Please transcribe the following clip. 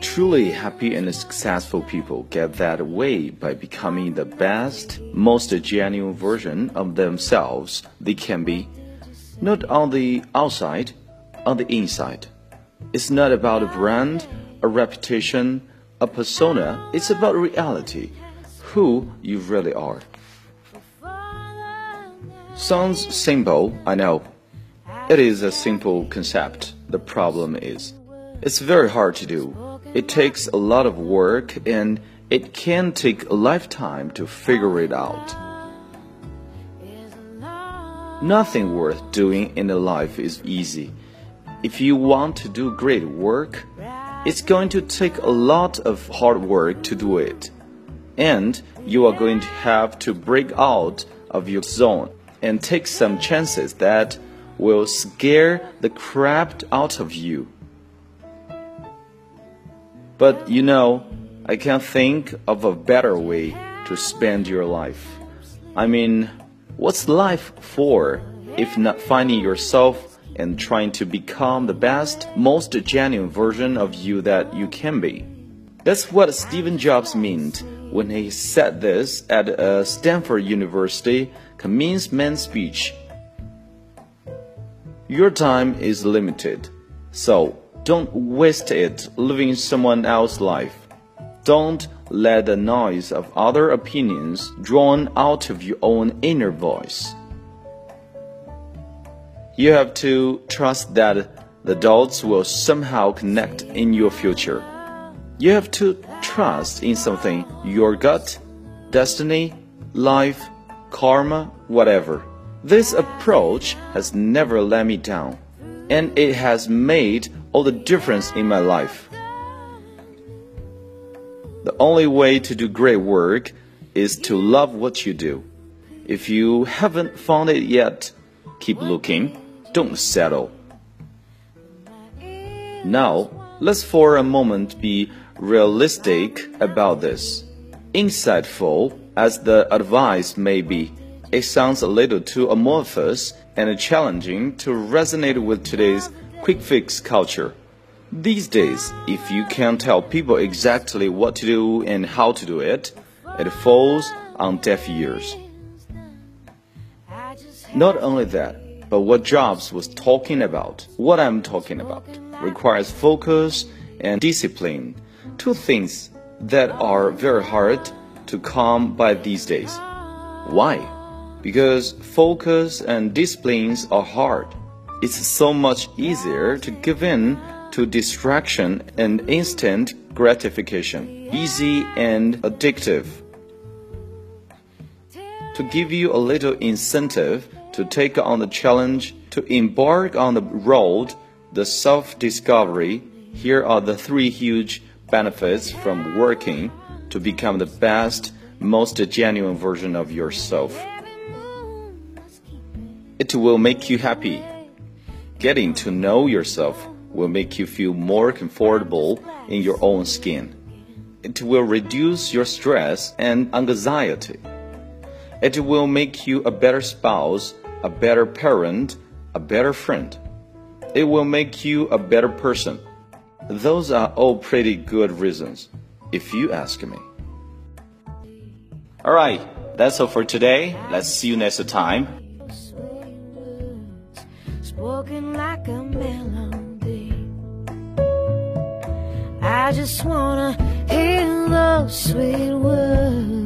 Truly happy and successful people get that way by becoming the best, most genuine version of themselves they can be, not on the outside, on the inside. It's not about a brand, a reputation, a persona, it's about reality, who you really are. Sounds simple, I know. It is a simple concept. The problem is, it's very hard to do. It takes a lot of work and it can take a lifetime to figure it out. Nothing worth doing in life is easy. If you want to do great work, it's going to take a lot of hard work to do it. And you are going to have to break out of your zone and take some chances that will scare the crap out of you. But you know, I can't think of a better way to spend your life. I mean, what's life for if not finding yourself and trying to become the best, most genuine version of you that you can be? That's what Steve Jobs meant when he said this at a Stanford University commencement speech. Your time is limited, so don't waste it living someone else's life. Don't let the noise of other opinions drown out of your own inner voice. You have to trust that the dots will somehow connect in your future. You have to trust in something your gut, destiny, life, karma, whatever. This approach has never let me down, and it has made all the difference in my life. The only way to do great work is to love what you do. If you haven't found it yet, keep looking, don't settle. Now, let's for a moment be realistic about this. Insightful as the advice may be, it sounds a little too amorphous and challenging to resonate with today's quick fix culture. These days, if you can't tell people exactly what to do and how to do it, it falls on deaf ears. Not only that, but what Jobs was talking about, what I'm talking about, requires focus and discipline, two things that are very hard to come by these days. Why? Because focus and disciplines are hard it's so much easier to give in to distraction and instant gratification, easy and addictive. To give you a little incentive to take on the challenge, to embark on the road, the self discovery, here are the three huge benefits from working to become the best, most genuine version of yourself. It will make you happy Getting to know yourself will make you feel more comfortable in your own skin. It will reduce your stress and anxiety. It will make you a better spouse, a better parent, a better friend. It will make you a better person. Those are all pretty good reasons, if you ask me. Alright, that's all for today. Let's see you next time I just wanna hear those sweet words.